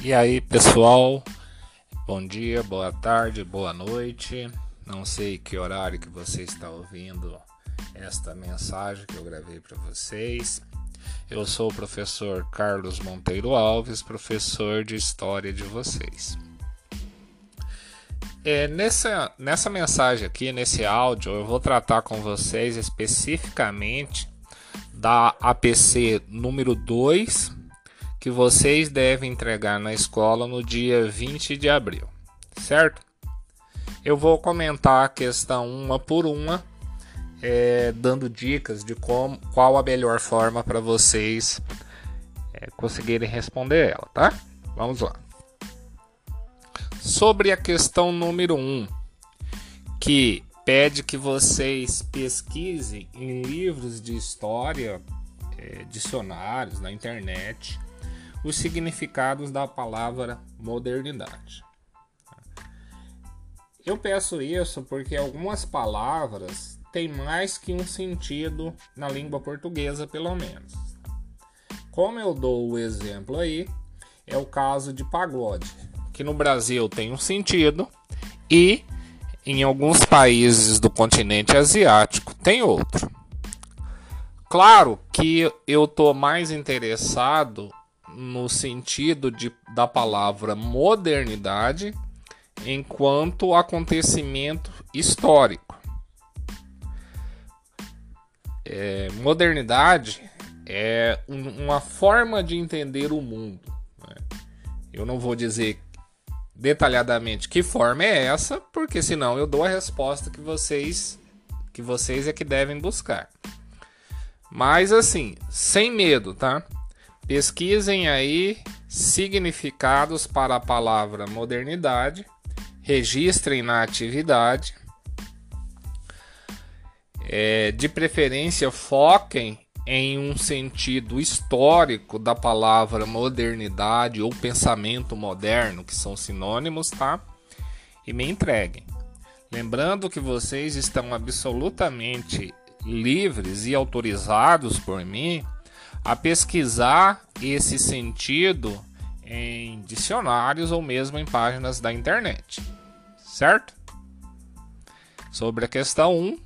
E aí, pessoal? Bom dia, boa tarde, boa noite. Não sei que horário que você está ouvindo esta mensagem que eu gravei para vocês. Eu sou o professor Carlos Monteiro Alves, professor de História de vocês. É, nessa, nessa mensagem aqui, nesse áudio, eu vou tratar com vocês especificamente da APC número 2 que vocês devem entregar na escola no dia 20 de abril, certo? Eu vou comentar a questão uma por uma, é, dando dicas de como, qual a melhor forma para vocês é, conseguirem responder ela, tá? Vamos lá. Sobre a questão número 1, um, que pede que vocês pesquisem em livros de história, é, dicionários na internet, os significados da palavra modernidade. Eu peço isso porque algumas palavras têm mais que um sentido na língua portuguesa, pelo menos. Como eu dou o exemplo aí, é o caso de pagode, que no Brasil tem um sentido e em alguns países do continente asiático tem outro. Claro que eu estou mais interessado no sentido de, da palavra modernidade enquanto acontecimento histórico. É, modernidade é um, uma forma de entender o mundo. Né? Eu não vou dizer detalhadamente que forma é essa, porque senão eu dou a resposta que vocês que vocês é que devem buscar. Mas assim, sem medo, tá? Pesquisem aí significados para a palavra modernidade, registrem na atividade. É, de preferência, foquem em um sentido histórico da palavra modernidade ou pensamento moderno, que são sinônimos, tá? E me entreguem. Lembrando que vocês estão absolutamente livres e autorizados por mim a pesquisar esse sentido em dicionários ou mesmo em páginas da internet, certo? Sobre a questão 1,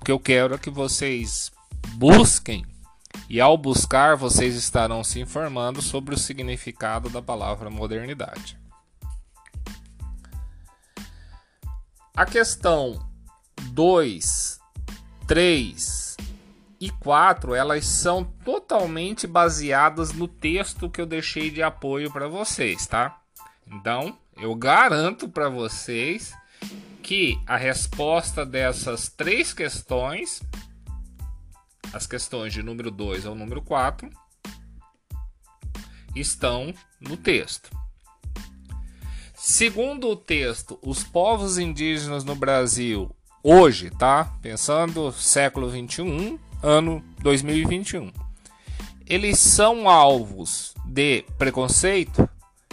o que eu quero é que vocês busquem e ao buscar vocês estarão se informando sobre o significado da palavra modernidade. A questão 2, 3 e 4, elas são totalmente baseadas no texto que eu deixei de apoio para vocês, tá? Então, eu garanto para vocês que a resposta dessas três questões, as questões de número 2 ao número 4, estão no texto. Segundo o texto, os povos indígenas no Brasil hoje, tá? Pensando século 21, ano 2021. Eles são alvos de preconceito?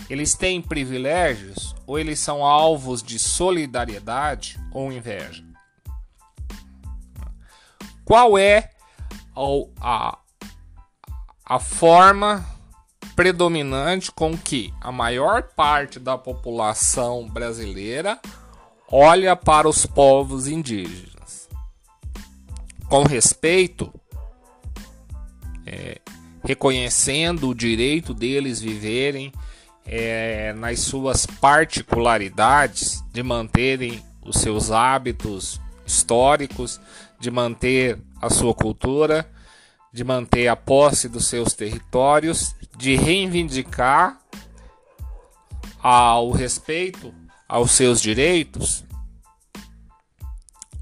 Eles têm privilégios? Ou eles são alvos de solidariedade ou inveja? Qual é a, a forma predominante com que a maior parte da população brasileira olha para os povos indígenas? Com respeito, é, reconhecendo o direito deles viverem é, nas suas particularidades, de manterem os seus hábitos históricos, de manter a sua cultura, de manter a posse dos seus territórios, de reivindicar ao respeito aos seus direitos,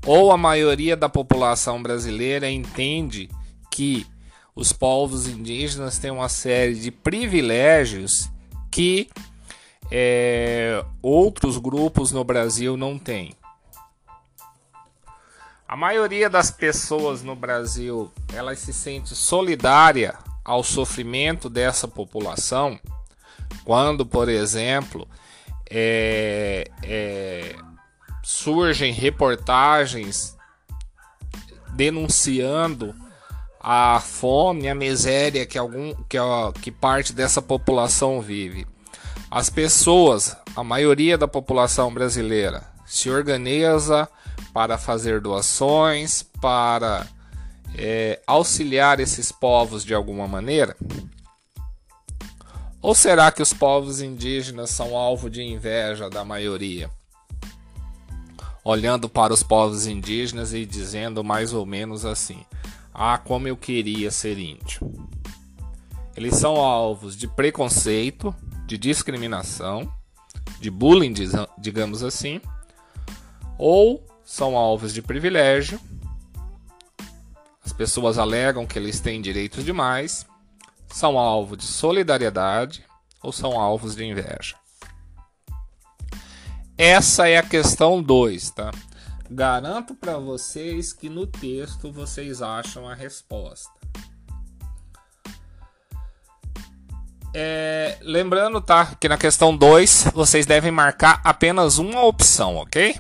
ou a maioria da população brasileira entende que os povos indígenas têm uma série de privilégios que é, outros grupos no Brasil não têm. A maioria das pessoas no Brasil elas se sente solidária ao sofrimento dessa população quando, por exemplo, é, é, surgem reportagens denunciando a fome, a miséria que algum que, que parte dessa população vive. As pessoas, a maioria da população brasileira, se organiza para fazer doações, para é, auxiliar esses povos de alguma maneira? Ou será que os povos indígenas são alvo de inveja da maioria? Olhando para os povos indígenas e dizendo mais ou menos assim: Ah, como eu queria ser índio. Eles são alvos de preconceito, de discriminação, de bullying, digamos assim, ou são alvos de privilégio. As pessoas alegam que eles têm direitos demais são alvo de solidariedade ou são alvos de inveja? Essa é a questão 2, tá? Garanto para vocês que no texto vocês acham a resposta. É, lembrando, tá, que na questão 2 vocês devem marcar apenas uma opção, ok?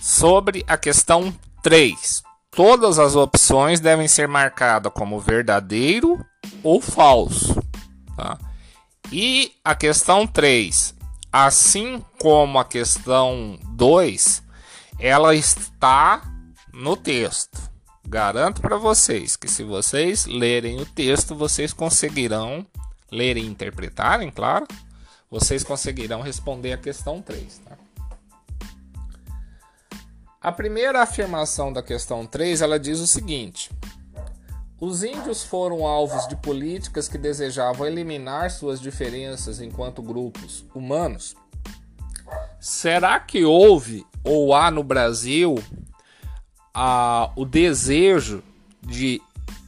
Sobre a questão 3, todas as opções devem ser marcadas como verdadeiro ou falso. Tá? E a questão 3, assim como a questão 2, ela está no texto. Garanto para vocês que se vocês lerem o texto, vocês conseguirão ler e interpretarem, claro, vocês conseguirão responder a questão 3. Tá? A primeira afirmação da questão 3, ela diz o seguinte: os índios foram alvos de políticas que desejavam eliminar suas diferenças enquanto grupos humanos. Será que houve ou há no Brasil o desejo de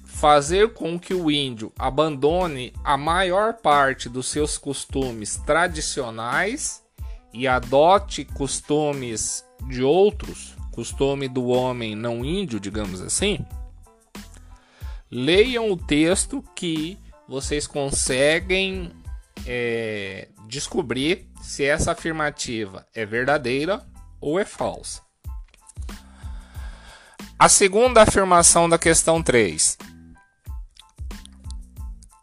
fazer com que o índio abandone a maior parte dos seus costumes tradicionais e adote costumes de outros, costume do homem não índio, digamos assim? Leiam o texto que vocês conseguem é, descobrir se essa afirmativa é verdadeira ou é falsa. A segunda afirmação da questão 3.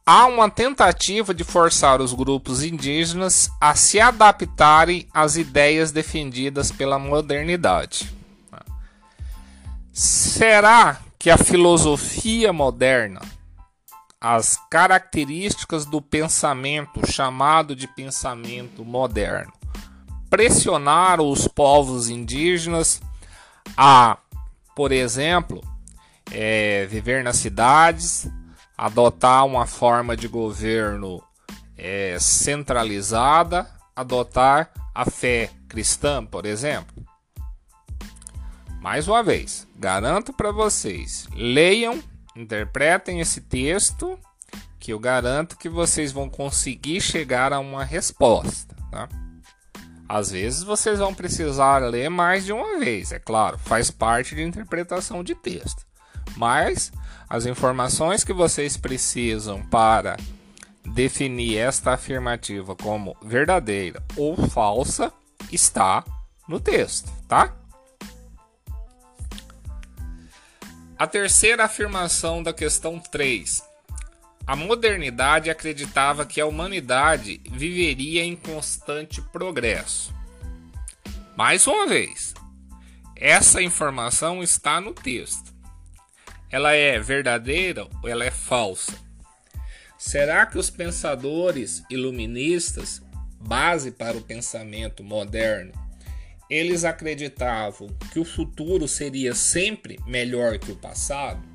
Há uma tentativa de forçar os grupos indígenas a se adaptarem às ideias defendidas pela modernidade. Será que a filosofia moderna, as características do pensamento chamado de pensamento moderno, pressionaram os povos indígenas a, por exemplo, é, viver nas cidades, adotar uma forma de governo é, centralizada, adotar a fé cristã, por exemplo. Mais uma vez, garanto para vocês, leiam, interpretem esse texto, que eu garanto que vocês vão conseguir chegar a uma resposta, tá? Às vezes vocês vão precisar ler mais de uma vez, é claro, faz parte de interpretação de texto. Mas as informações que vocês precisam para definir esta afirmativa como verdadeira ou falsa está no texto, tá? A terceira afirmação da questão 3. A modernidade acreditava que a humanidade viveria em constante progresso. Mais uma vez, essa informação está no texto. Ela é verdadeira ou ela é falsa? Será que os pensadores iluministas, base para o pensamento moderno, eles acreditavam que o futuro seria sempre melhor que o passado?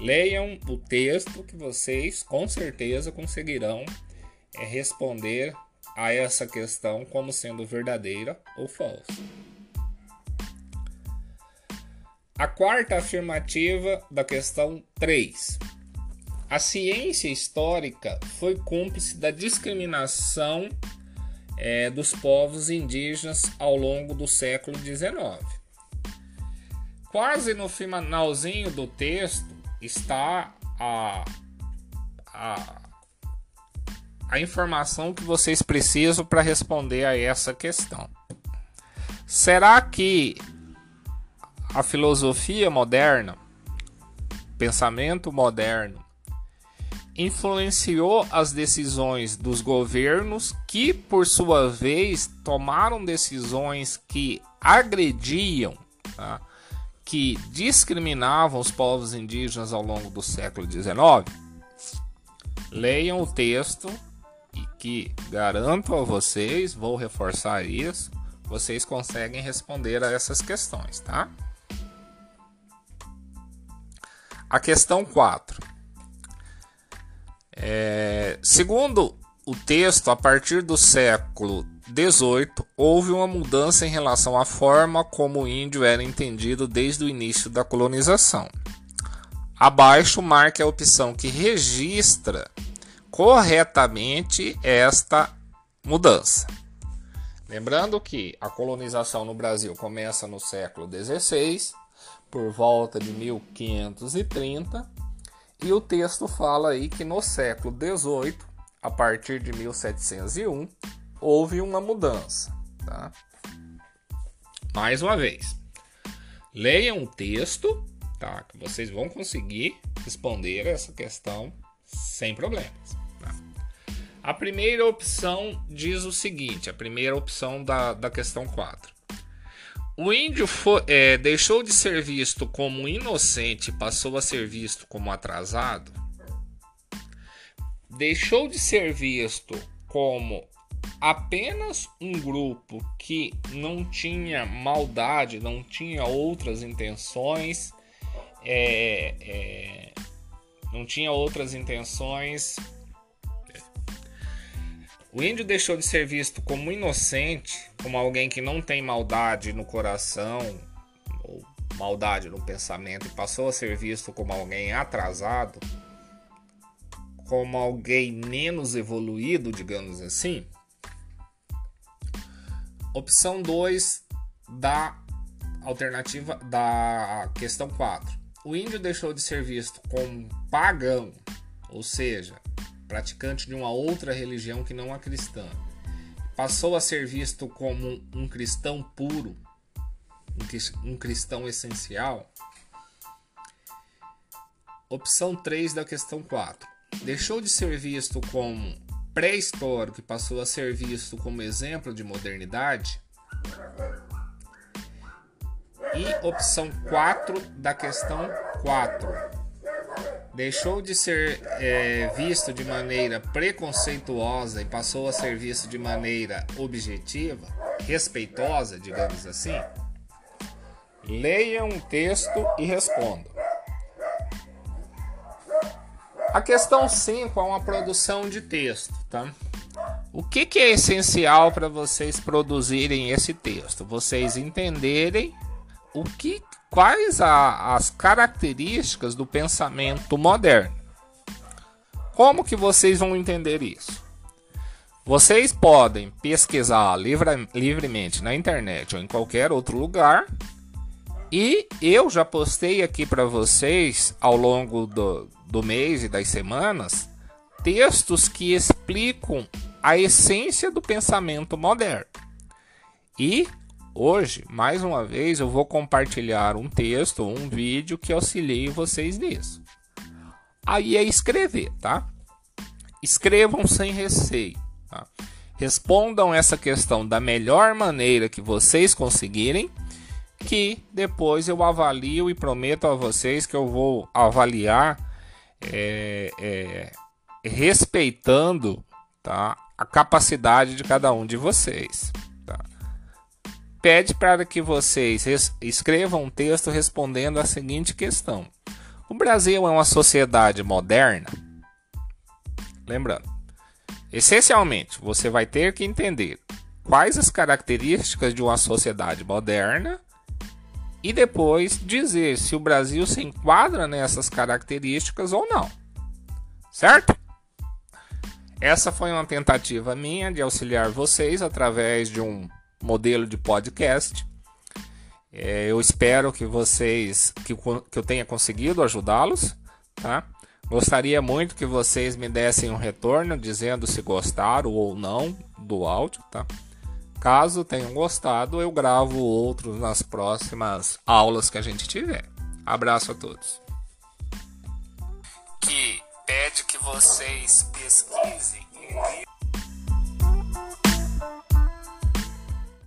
Leiam o texto que vocês com certeza conseguirão é, responder a essa questão como sendo verdadeira ou falsa. A quarta afirmativa da questão 3. A ciência histórica foi cúmplice da discriminação é, dos povos indígenas ao longo do século XIX. Quase no finalzinho do texto está a, a, a informação que vocês precisam para responder a essa questão. Será que a filosofia moderna, pensamento moderno, influenciou as decisões dos governos que, por sua vez, tomaram decisões que agrediam, tá? que discriminavam os povos indígenas ao longo do século XIX? Leiam o texto e que garanto a vocês, vou reforçar isso, vocês conseguem responder a essas questões, tá? A questão 4. É, segundo o texto, a partir do século XVIII, houve uma mudança em relação à forma como o índio era entendido desde o início da colonização. Abaixo marque a opção que registra corretamente esta mudança. Lembrando que a colonização no Brasil começa no século XVI, por volta de 1530, e o texto fala aí que no século XVIII, a partir de 1701, houve uma mudança. Tá? Mais uma vez, leiam o texto, tá? Que vocês vão conseguir responder essa questão sem problemas. Tá? A primeira opção diz o seguinte: a primeira opção da, da questão 4. O índio foi, é, deixou de ser visto como inocente e passou a ser visto como atrasado? Deixou de ser visto como apenas um grupo que não tinha maldade, não tinha outras intenções, é, é, não tinha outras intenções o índio deixou de ser visto como inocente, como alguém que não tem maldade no coração ou maldade no pensamento, e passou a ser visto como alguém atrasado, como alguém menos evoluído, digamos assim. Opção 2 da alternativa da questão 4. O índio deixou de ser visto como pagão, ou seja, praticante de uma outra religião que não a cristã. Passou a ser visto como um cristão puro, um cristão essencial. Opção 3 da questão 4. Deixou de ser visto como pré-histórico e passou a ser visto como exemplo de modernidade. E opção 4 da questão 4 deixou de ser é, visto de maneira preconceituosa e passou a ser visto de maneira objetiva, respeitosa, digamos assim? Leia um texto e responda. A questão 5 é uma produção de texto, tá? O que, que é essencial para vocês produzirem esse texto? Vocês entenderem o que quais a, as características do pensamento moderno. Como que vocês vão entender isso? Vocês podem pesquisar livre, livremente na internet ou em qualquer outro lugar. E eu já postei aqui para vocês ao longo do, do mês e das semanas textos que explicam a essência do pensamento moderno. E Hoje, mais uma vez, eu vou compartilhar um texto, um vídeo que auxilie vocês nisso. Aí é escrever, tá? Escrevam sem receio. Tá? Respondam essa questão da melhor maneira que vocês conseguirem, que depois eu avalio e prometo a vocês que eu vou avaliar é, é, respeitando tá, a capacidade de cada um de vocês pede para que vocês escrevam um texto respondendo a seguinte questão: O Brasil é uma sociedade moderna? Lembrando, essencialmente, você vai ter que entender quais as características de uma sociedade moderna e depois dizer se o Brasil se enquadra nessas características ou não. Certo? Essa foi uma tentativa minha de auxiliar vocês através de um modelo de podcast. É, eu espero que vocês que, que eu tenha conseguido ajudá-los, tá? Gostaria muito que vocês me dessem um retorno dizendo se gostaram ou não do áudio, tá? Caso tenham gostado, eu gravo outros nas próximas aulas que a gente tiver. Abraço a todos. Que pede que vocês pesquisem em